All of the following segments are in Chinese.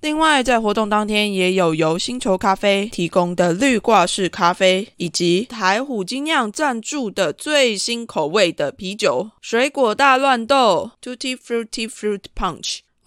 另外，在活动当天也有由星球咖啡提供的绿挂式咖啡，以及台虎精酿赞助的最新口味的啤酒——水果大乱斗 （Tutti Frutti Fruit Punch）。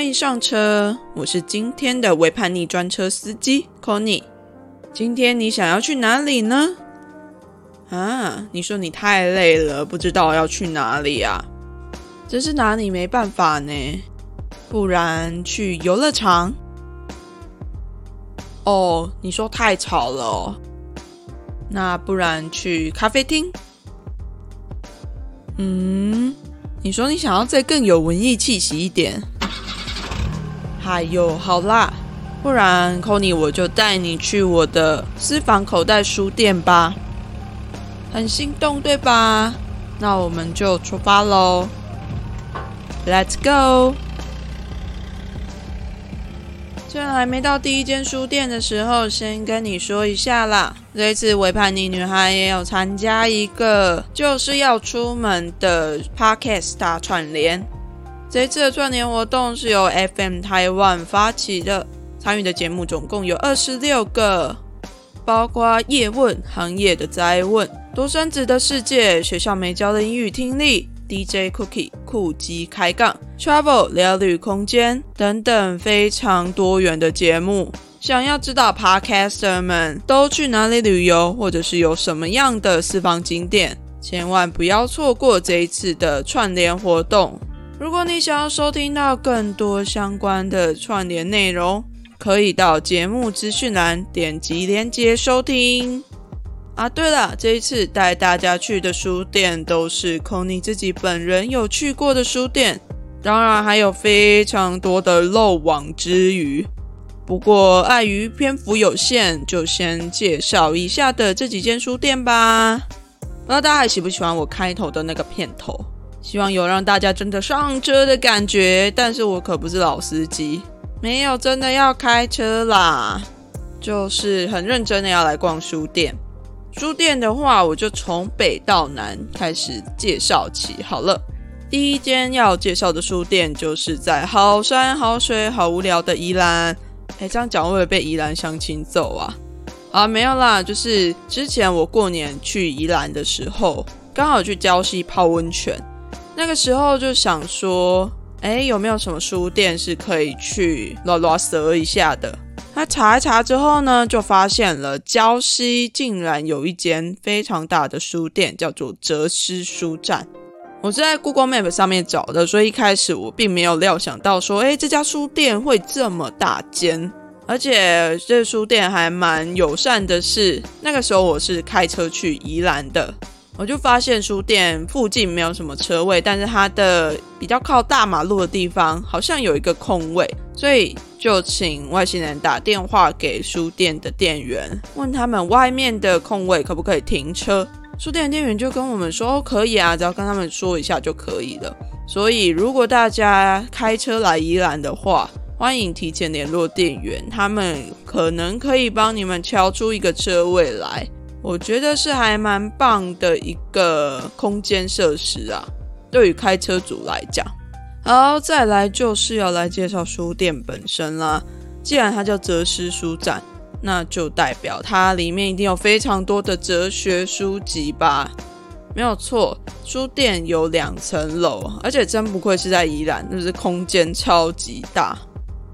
欢迎上车，我是今天的微叛逆专车司机 Conny。今天你想要去哪里呢？啊，你说你太累了，不知道要去哪里啊？真是拿你没办法呢。不然去游乐场？哦，你说太吵了。那不然去咖啡厅？嗯，你说你想要再更有文艺气息一点。哎呦，好啦，不然 c o n y 我就带你去我的私房口袋书店吧。很心动对吧？那我们就出发喽，Let's go。虽然还没到第一间书店的时候，先跟你说一下啦。这次维叛逆女孩也有参加一个就是要出门的 Podcast 大串联。这次的串联活动是由 FM 台湾发起的，参与的节目总共有二十六个，包括叶问、行业的灾问、独生子的世界、学校没教的英语听力、DJ Cookie 酷机开杠、Travel 聊旅空间等等非常多元的节目。想要知道 Podcaster 们都去哪里旅游，或者是有什么样的私房景点，千万不要错过这一次的串联活动。如果你想要收听到更多相关的串联内容，可以到节目资讯栏点击连接收听。啊，对了，这一次带大家去的书店都是 c o n y 自己本人有去过的书店，当然还有非常多的漏网之鱼。不过碍于篇幅有限，就先介绍一下的这几间书店吧。不知道大家还喜不喜欢我开头的那个片头？希望有让大家真的上车的感觉，但是我可不是老司机，没有真的要开车啦，就是很认真的要来逛书店。书店的话，我就从北到南开始介绍起好了。第一间要介绍的书店，就是在好山好水好无聊的宜兰哎，这样讲会不会被宜兰乡亲揍啊？啊，没有啦，就是之前我过年去宜兰的时候，刚好去礁溪泡温泉，那个时候就想说，哎，有没有什么书店是可以去拉拉舌一下的？他查一查之后呢，就发现了礁溪竟然有一间非常大的书店，叫做哲思书站。我是在 Google Map 上面找的，所以一开始我并没有料想到说，哎，这家书店会这么大间。而且这书店还蛮友善的，是那个时候我是开车去宜兰的，我就发现书店附近没有什么车位，但是它的比较靠大马路的地方好像有一个空位，所以就请外星人打电话给书店的店员，问他们外面的空位可不可以停车。书店的店员就跟我们说可以啊，只要跟他们说一下就可以了。所以如果大家开车来宜兰的话，欢迎提前联络店员，他们可能可以帮你们敲出一个车位来。我觉得是还蛮棒的一个空间设施啊，对于开车族来讲。好，再来就是要来介绍书店本身啦。既然它叫哲思书展，那就代表它里面一定有非常多的哲学书籍吧？没有错，书店有两层楼，而且真不愧是在宜兰，就是空间超级大。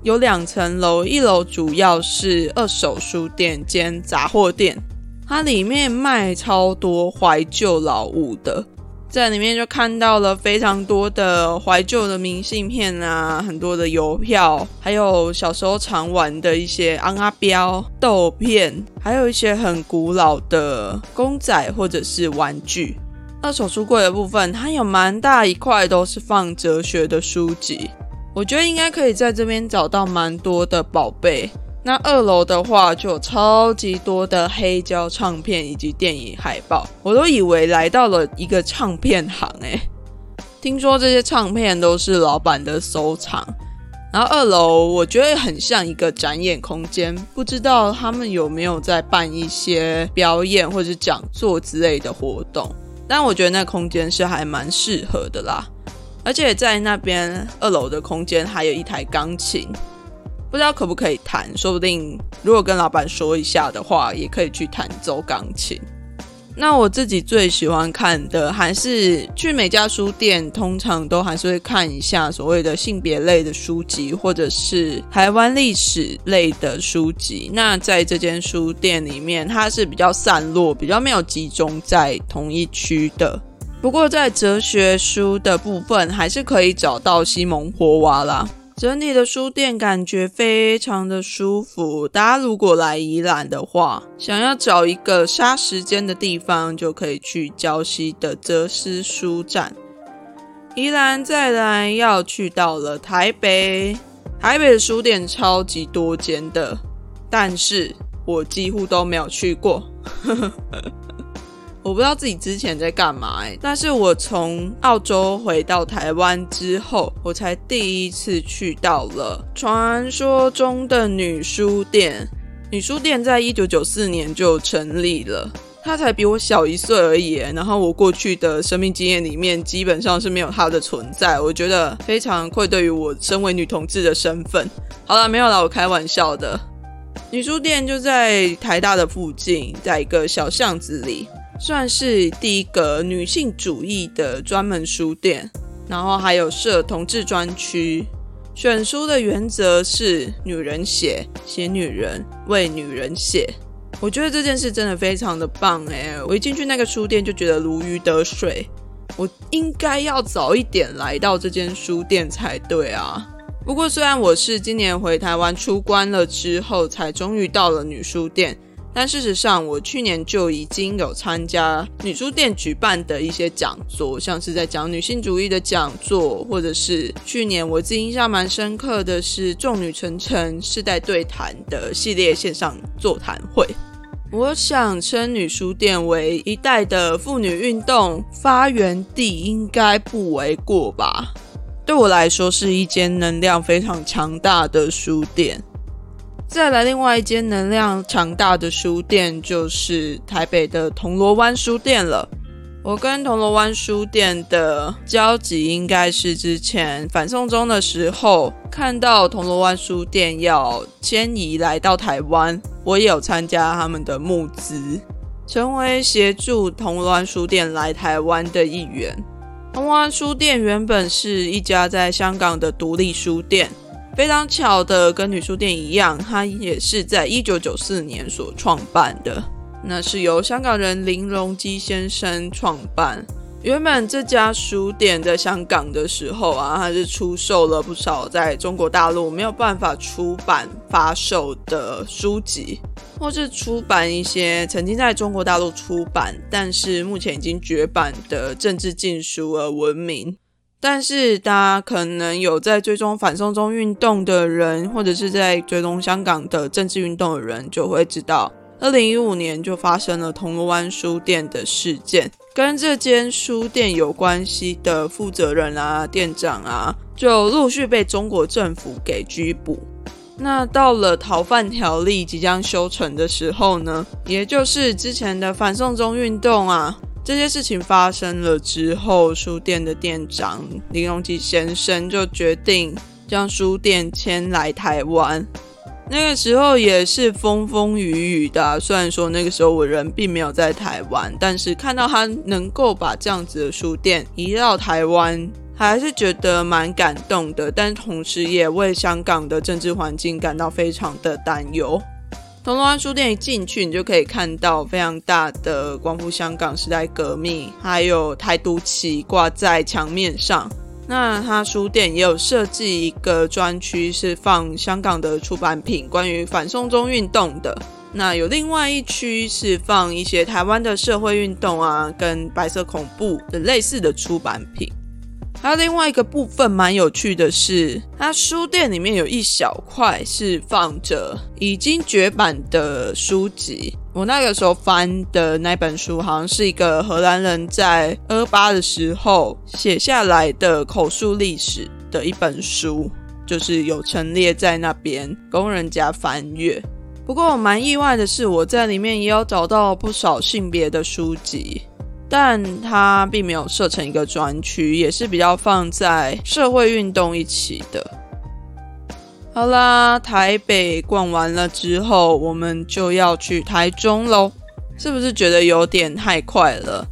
有两层楼，一楼主要是二手书店兼杂货店，它里面卖超多怀旧老物的，在里面就看到了非常多的怀旧的明信片啊，很多的邮票，还有小时候常玩的一些昂阿标豆片，还有一些很古老的公仔或者是玩具。二手书柜的部分，它有蛮大一块都是放哲学的书籍。我觉得应该可以在这边找到蛮多的宝贝。那二楼的话，就有超级多的黑胶唱片以及电影海报，我都以为来到了一个唱片行诶。听说这些唱片都是老板的收藏。然后二楼我觉得很像一个展演空间，不知道他们有没有在办一些表演或者讲座之类的活动。但我觉得那空间是还蛮适合的啦。而且在那边二楼的空间还有一台钢琴，不知道可不可以弹？说不定如果跟老板说一下的话，也可以去弹奏钢琴。那我自己最喜欢看的还是去每家书店，通常都还是会看一下所谓的性别类的书籍，或者是台湾历史类的书籍。那在这间书店里面，它是比较散落，比较没有集中在同一区的。不过，在哲学书的部分，还是可以找到西蒙波娃啦。整体的书店感觉非常的舒服。大家如果来宜兰的话，想要找一个杀时间的地方，就可以去礁溪的哲思书站。宜兰再来要去到了台北，台北的书店超级多间的，但是我几乎都没有去过。我不知道自己之前在干嘛哎，但是我从澳洲回到台湾之后，我才第一次去到了传说中的女书店。女书店在一九九四年就成立了，她才比我小一岁而已。然后我过去的生命经验里面，基本上是没有她的存在。我觉得非常愧对于我身为女同志的身份。好了，没有了，我开玩笑的。女书店就在台大的附近，在一个小巷子里。算是第一个女性主义的专门书店，然后还有设同志专区。选书的原则是女人写，写女人，为女人写。我觉得这件事真的非常的棒诶，我一进去那个书店就觉得如鱼得水。我应该要早一点来到这间书店才对啊。不过虽然我是今年回台湾出关了之后，才终于到了女书店。但事实上，我去年就已经有参加女书店举办的一些讲座，像是在讲女性主义的讲座，或者是去年我自己印象蛮深刻的是“众女成城”世代对谈的系列线上座谈会。我想称女书店为一代的妇女运动发源地，应该不为过吧？对我来说，是一间能量非常强大的书店。再来，另外一间能量强大的书店就是台北的铜锣湾书店了。我跟铜锣湾书店的交集应该是之前反送中的时候，看到铜锣湾书店要迁移来到台湾，我有参加他们的募资，成为协助铜锣湾书店来台湾的一员。铜锣湾书店原本是一家在香港的独立书店，非常巧的，跟女书店一样，它也是在一九九四年所创办的。那是由香港人林荣基先生创办。原本这家书店在香港的时候啊，它是出售了不少在中国大陆没有办法出版发售的书籍，或是出版一些曾经在中国大陆出版，但是目前已经绝版的政治禁书而闻名。但是大家可能有在追踪反送中运动的人，或者是在追踪香港的政治运动的人，就会知道。二零一五年就发生了铜锣湾书店的事件，跟这间书店有关系的负责人啊、店长啊，就陆续被中国政府给拘捕。那到了逃犯条例即将修成的时候呢，也就是之前的反送中运动啊，这些事情发生了之后，书店的店长林荣基先生就决定将书店迁来台湾。那个时候也是风风雨雨的，虽然说那个时候我人并没有在台湾，但是看到他能够把这样子的书店移到台湾，还是觉得蛮感动的。但同时也为香港的政治环境感到非常的担忧。铜锣湾书店一进去，你就可以看到非常大的光复香港时代革命，还有台独旗挂在墙面上。那他书店也有设计一个专区，是放香港的出版品，关于反送中运动的。那有另外一区是放一些台湾的社会运动啊，跟白色恐怖的类似的出版品。还有另外一个部分蛮有趣的是，它书店里面有一小块是放着已经绝版的书籍。我那个时候翻的那本书，好像是一个荷兰人在二八的时候写下来的口述历史的一本书，就是有陈列在那边供人家翻阅。不过我蛮意外的是，我在里面也有找到不少性别的书籍。但它并没有设成一个专区，也是比较放在社会运动一起的。好啦，台北逛完了之后，我们就要去台中喽。是不是觉得有点太快了？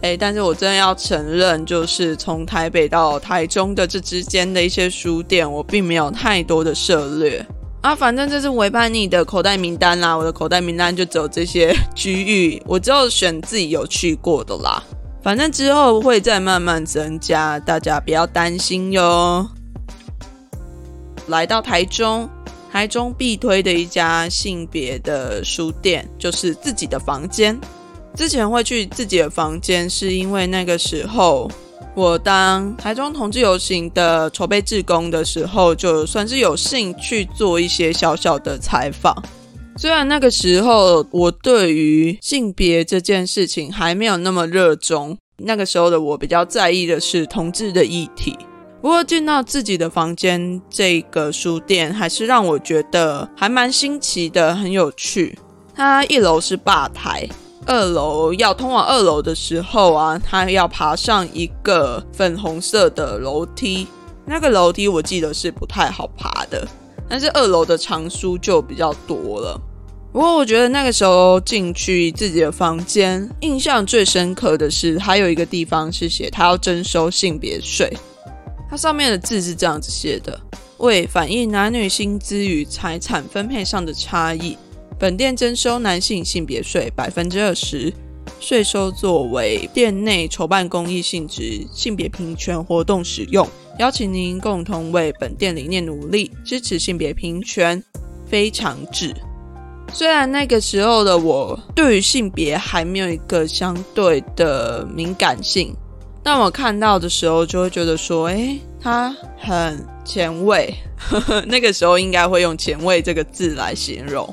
诶，但是我真的要承认，就是从台北到台中的这之间的一些书店，我并没有太多的涉略。啊，反正这是违叛你的口袋名单啦，我的口袋名单就只有这些 区域，我只有选自己有去过的啦。反正之后会再慢慢增加，大家不要担心哟。来到台中，台中必推的一家性别的书店就是自己的房间。之前会去自己的房间，是因为那个时候。我当台中同志游行的筹备志工的时候，就算是有幸去做一些小小的采访。虽然那个时候我对于性别这件事情还没有那么热衷，那个时候的我比较在意的是同志的议题。不过进到自己的房间这个书店，还是让我觉得还蛮新奇的，很有趣。它一楼是吧台。二楼要通往二楼的时候啊，他要爬上一个粉红色的楼梯。那个楼梯我记得是不太好爬的，但是二楼的藏书就比较多了。不过我觉得那个时候进去自己的房间，印象最深刻的是还有一个地方是写他要征收性别税。它上面的字是这样子写的：为反映男女薪资与财产分配上的差异。本店征收男性性别税百分之二十，税收作为店内筹办公益性质性别平权活动使用，邀请您共同为本店理念努力，支持性别平权。非常致。虽然那个时候的我对于性别还没有一个相对的敏感性，但我看到的时候就会觉得说，诶，他很前卫。那个时候应该会用前卫这个字来形容。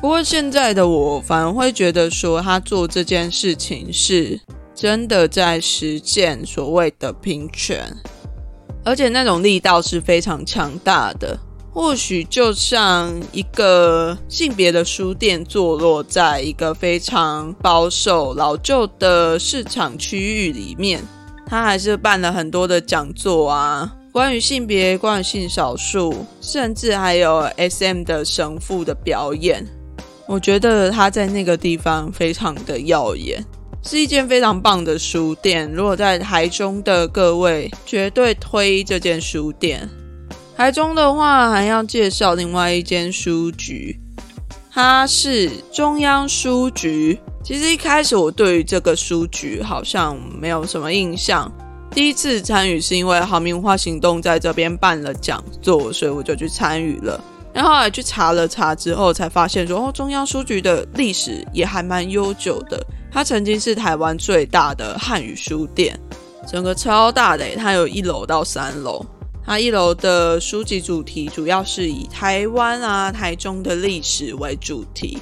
不过现在的我反而会觉得说，他做这件事情是真的在实践所谓的平权，而且那种力道是非常强大的。或许就像一个性别的书店，坐落在一个非常保守、老旧的市场区域里面。他还是办了很多的讲座啊，关于性别、关于性少数，甚至还有 S.M 的神父的表演。我觉得他在那个地方非常的耀眼，是一间非常棒的书店。如果在台中的各位，绝对推这间书店。台中的话，还要介绍另外一间书局，它是中央书局。其实一开始我对于这个书局好像没有什么印象，第一次参与是因为好民文化行动在这边办了讲座，所以我就去参与了。然后来去查了查之后，才发现说，哦，中央书局的历史也还蛮悠久的。它曾经是台湾最大的汉语书店，整个超大的，它有一楼到三楼。它一楼的书籍主题主要是以台湾啊、台中的历史为主题，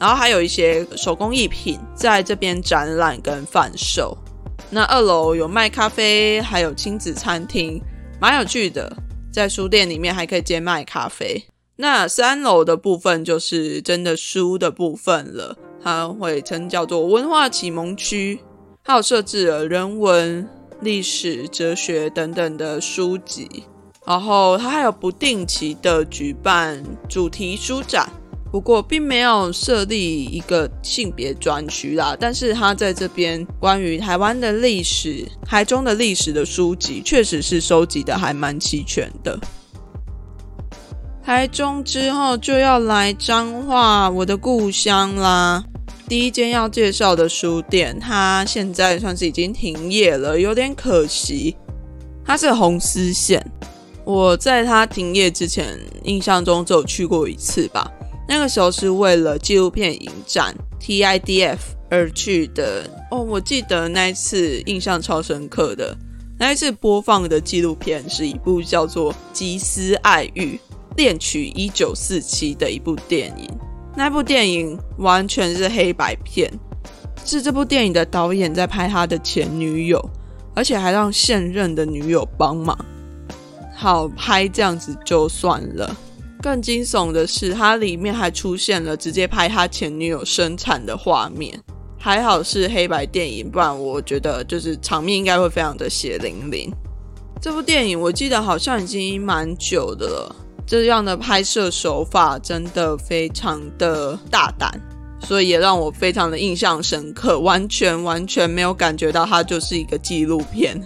然后还有一些手工艺品在这边展览跟贩售。那二楼有卖咖啡，还有亲子餐厅，蛮有趣的。在书店里面还可以兼卖咖啡。那三楼的部分就是真的书的部分了，它会称叫做文化启蒙区，还有设置了人文。历史、哲学等等的书籍，然后它还有不定期的举办主题书展，不过并没有设立一个性别专区啦。但是它在这边关于台湾的历史、台中的历史的书籍，确实是收集的还蛮齐全的。台中之后就要来彰化，我的故乡啦。第一间要介绍的书店，它现在算是已经停业了，有点可惜。它是红丝线，我在它停业之前，印象中只有去过一次吧。那个时候是为了纪录片影展 TIDF 而去的。哦，我记得那一次印象超深刻的，那一次播放的纪录片是一部叫做《吉斯爱欲恋曲一九四七》的一部电影。那部电影完全是黑白片，是这部电影的导演在拍他的前女友，而且还让现任的女友帮忙。好拍这样子就算了，更惊悚的是，它里面还出现了直接拍他前女友生产的画面。还好是黑白电影，不然我觉得就是场面应该会非常的血淋淋。这部电影我记得好像已经蛮久的了。这样的拍摄手法真的非常的大胆，所以也让我非常的印象深刻，完全完全没有感觉到它就是一个纪录片。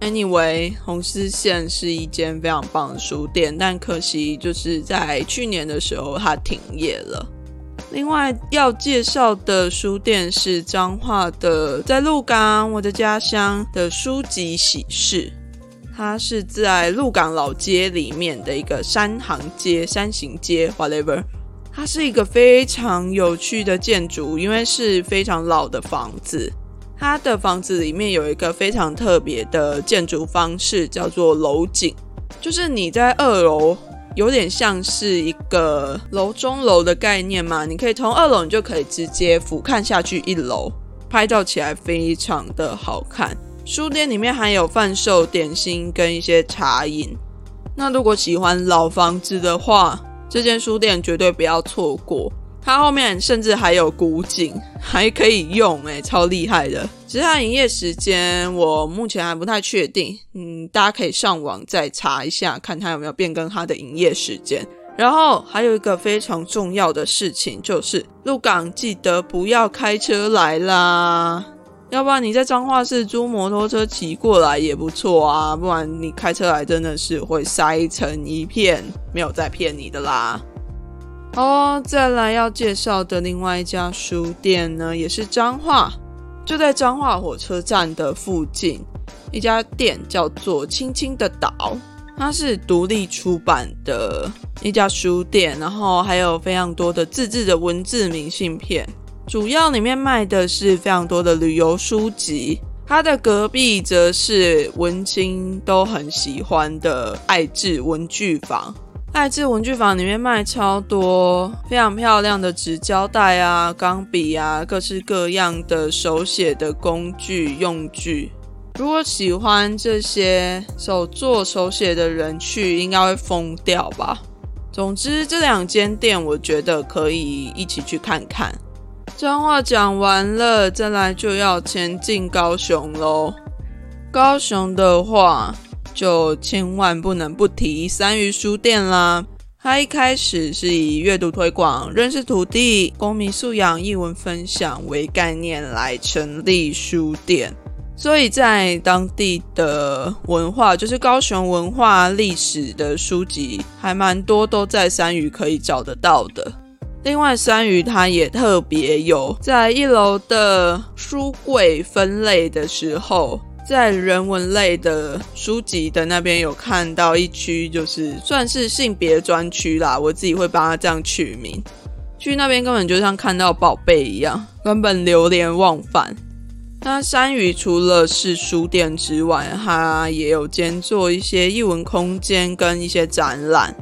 Anyway，红丝线是一间非常棒的书店，但可惜就是在去年的时候它停业了。另外要介绍的书店是彰化的，在鹿港我的家乡的书籍喜事。它是在鹿港老街里面的一个山行街、山行街，whatever。它是一个非常有趣的建筑，因为是非常老的房子。它的房子里面有一个非常特别的建筑方式，叫做楼景，就是你在二楼，有点像是一个楼中楼的概念嘛。你可以从二楼，你就可以直接俯瞰下去一楼，拍照起来非常的好看。书店里面还有贩售点心跟一些茶饮。那如果喜欢老房子的话，这间书店绝对不要错过。它后面甚至还有古井，还可以用，诶超厉害的。只是它营业时间我目前还不太确定，嗯，大家可以上网再查一下，看它有没有变更它的营业时间。然后还有一个非常重要的事情，就是入港记得不要开车来啦。要不然你在彰化市租摩托车骑过来也不错啊，不然你开车来真的是会塞成一片，没有在骗你的啦。好，再来要介绍的另外一家书店呢，也是彰化，就在彰化火车站的附近，一家店叫做青青的岛，它是独立出版的一家书店，然后还有非常多的自制的文字明信片。主要里面卖的是非常多的旅游书籍，它的隔壁则是文青都很喜欢的爱智文具房。爱智文具房里面卖超多非常漂亮的纸胶带啊、钢笔啊、各式各样的手写的工具用具。如果喜欢这些手作手写的人去，应该会疯掉吧。总之，这两间店我觉得可以一起去看看。这样话讲完了，再来就要前进高雄喽。高雄的话，就千万不能不提三余书店啦。它一开始是以阅读推广、认识土地、公民素养、译文分享为概念来成立书店。所以在当地的文化，就是高雄文化历史的书籍，还蛮多都在三余可以找得到的。另外，三鱼它也特别有在一楼的书柜分类的时候，在人文类的书籍的那边有看到一区，就是算是性别专区啦。我自己会帮它这样取名。去那边根本就像看到宝贝一样，根本流连忘返。那山鱼除了是书店之外，它也有兼做一些艺文空间跟一些展览。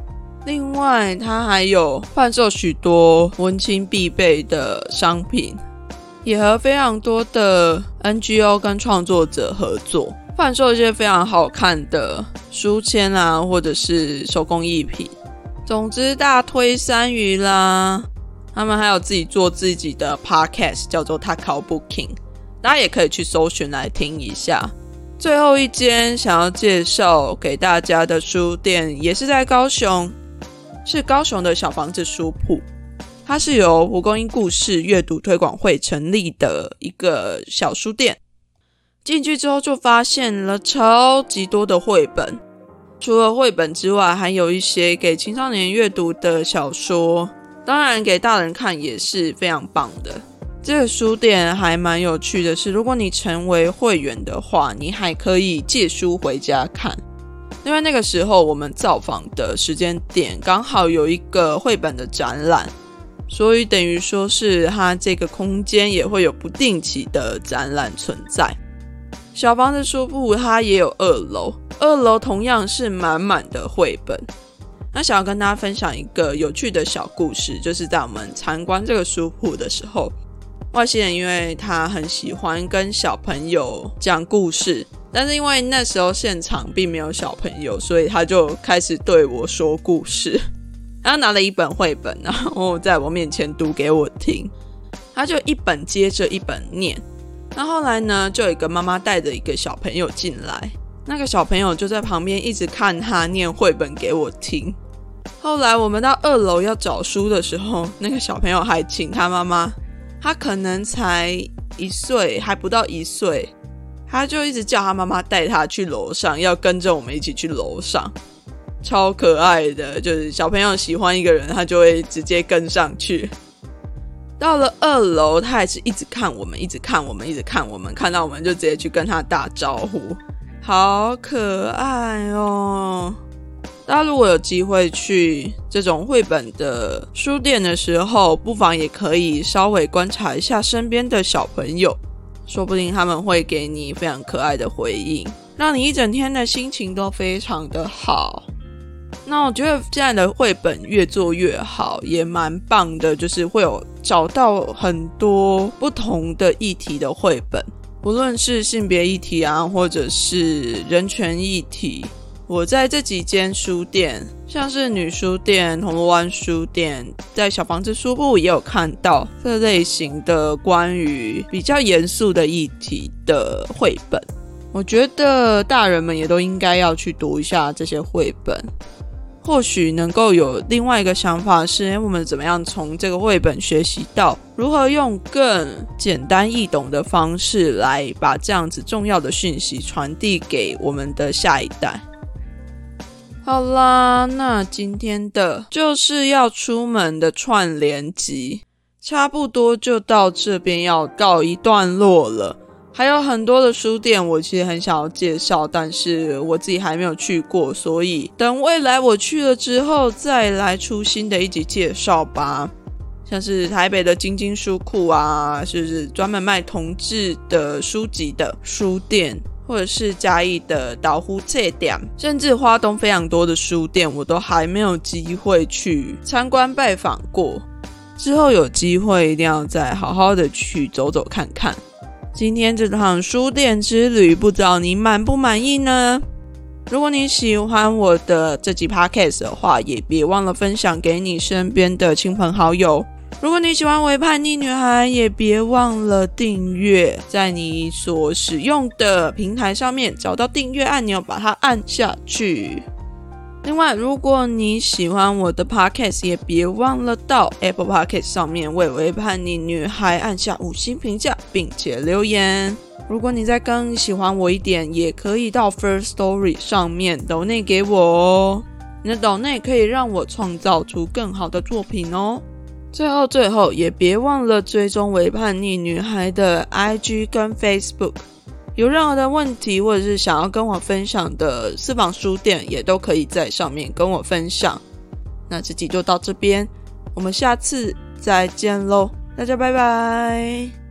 另外，它还有贩售许多文青必备的商品，也和非常多的 NGO 跟创作者合作，贩售一些非常好看的书签啊，或者是手工艺品。总之，大推山鱼啦！他们还有自己做自己的 podcast，叫做 Taco Booking。大家也可以去搜寻来听一下。最后一间想要介绍给大家的书店，也是在高雄，是高雄的小房子书铺。它是由蒲公英故事阅读推广会成立的一个小书店。进去之后就发现了超级多的绘本，除了绘本之外，还有一些给青少年阅读的小说，当然给大人看也是非常棒的。这个书店还蛮有趣的，是如果你成为会员的话，你还可以借书回家看。因为那个时候我们造访的时间点刚好有一个绘本的展览，所以等于说是它这个空间也会有不定期的展览存在。小房子书铺它也有二楼，二楼同样是满满的绘本。那想要跟大家分享一个有趣的小故事，就是在我们参观这个书铺的时候。外星人因为他很喜欢跟小朋友讲故事，但是因为那时候现场并没有小朋友，所以他就开始对我说故事。他拿了一本绘本，然后在我面前读给我听。他就一本接着一本念。那后来呢，就有一个妈妈带着一个小朋友进来，那个小朋友就在旁边一直看他念绘本给我听。后来我们到二楼要找书的时候，那个小朋友还请他妈妈。他可能才一岁，还不到一岁，他就一直叫他妈妈带他去楼上，要跟着我们一起去楼上，超可爱的。就是小朋友喜欢一个人，他就会直接跟上去。到了二楼，他还是一直看我们，一直看我们，一直看我们，看到我们就直接去跟他打招呼，好可爱哦。大家如果有机会去这种绘本的书店的时候，不妨也可以稍微观察一下身边的小朋友，说不定他们会给你非常可爱的回应，让你一整天的心情都非常的好。那我觉得现在的绘本越做越好，也蛮棒的，就是会有找到很多不同的议题的绘本，不论是性别议题啊，或者是人权议题。我在这几间书店，像是女书店、铜锣湾书店，在小房子书部也有看到这类型的关于比较严肃的议题的绘本。我觉得大人们也都应该要去读一下这些绘本，或许能够有另外一个想法，是我们怎么样从这个绘本学习到如何用更简单易懂的方式来把这样子重要的讯息传递给我们的下一代。好啦，那今天的就是要出门的串联集，差不多就到这边要告一段落了。还有很多的书店，我其实很想要介绍，但是我自己还没有去过，所以等未来我去了之后再来出新的一集介绍吧。像是台北的晶晶书库啊，就是专门卖同志的书籍的书店。或者是嘉义的岛湖册店，甚至花东非常多的书店，我都还没有机会去参观拜访过。之后有机会一定要再好好的去走走看看。今天这趟书店之旅，不知道你满不满意呢？如果你喜欢我的这集 podcast 的话，也别忘了分享给你身边的亲朋好友。如果你喜欢《微叛逆女孩》，也别忘了订阅，在你所使用的平台上面找到订阅按钮，把它按下去。另外，如果你喜欢我的 podcast，也别忘了到 Apple Podcast 上面为《微叛逆女孩》按下五星评价，并且留言。如果你再更喜欢我一点，也可以到 First Story 上面抖内给我哦。你的抖内可以让我创造出更好的作品哦。最后，最后也别忘了追踪为叛逆女孩的 IG 跟 Facebook。有任何的问题，或者是想要跟我分享的私房书店，也都可以在上面跟我分享。那这集就到这边，我们下次再见喽，大家拜拜。